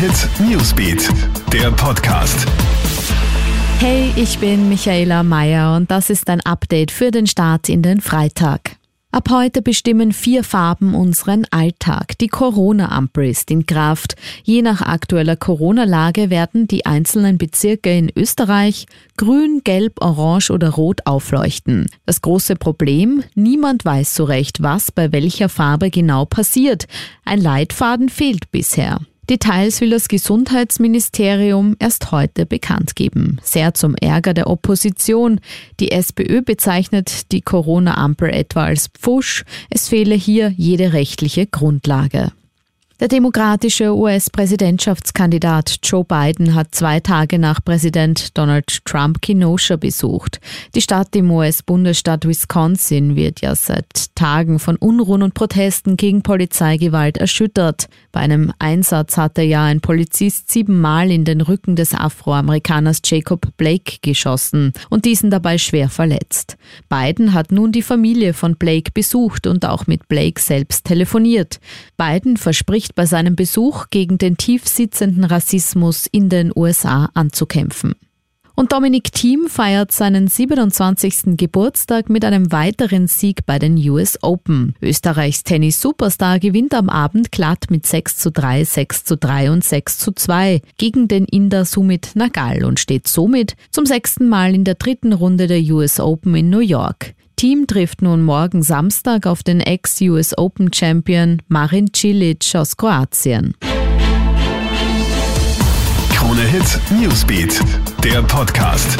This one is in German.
Hit Newsbeat, der Podcast. Hey, ich bin Michaela Mayer und das ist ein Update für den Start in den Freitag. Ab heute bestimmen vier Farben unseren Alltag. Die Corona-Ampel ist in Kraft. Je nach aktueller Corona-Lage werden die einzelnen Bezirke in Österreich grün, gelb, orange oder rot aufleuchten. Das große Problem, niemand weiß so recht, was bei welcher Farbe genau passiert. Ein Leitfaden fehlt bisher. Details will das Gesundheitsministerium erst heute bekannt geben. Sehr zum Ärger der Opposition. Die SPÖ bezeichnet die Corona-Ampel etwa als Pfusch. Es fehle hier jede rechtliche Grundlage. Der demokratische US-Präsidentschaftskandidat Joe Biden hat zwei Tage nach Präsident Donald Trump Kenosha besucht. Die Stadt im US-Bundesstaat Wisconsin wird ja seit Tagen von Unruhen und Protesten gegen Polizeigewalt erschüttert. Bei einem Einsatz hatte ja ein Polizist siebenmal in den Rücken des Afroamerikaners Jacob Blake geschossen und diesen dabei schwer verletzt. Biden hat nun die Familie von Blake besucht und auch mit Blake selbst telefoniert. Biden verspricht bei seinem Besuch gegen den tief sitzenden Rassismus in den USA anzukämpfen. Und Dominic Thiem feiert seinen 27. Geburtstag mit einem weiteren Sieg bei den US Open. Österreichs Tennis-Superstar gewinnt am Abend glatt mit 6 zu 3, 6 zu 3 und 6 zu 2 gegen den Inder Sumit Nagal und steht somit zum sechsten Mal in der dritten Runde der US Open in New York. Team trifft nun morgen Samstag auf den Ex-US Open Champion Marin Cilic aus Kroatien. Krone Hit Newsbeat, der Podcast.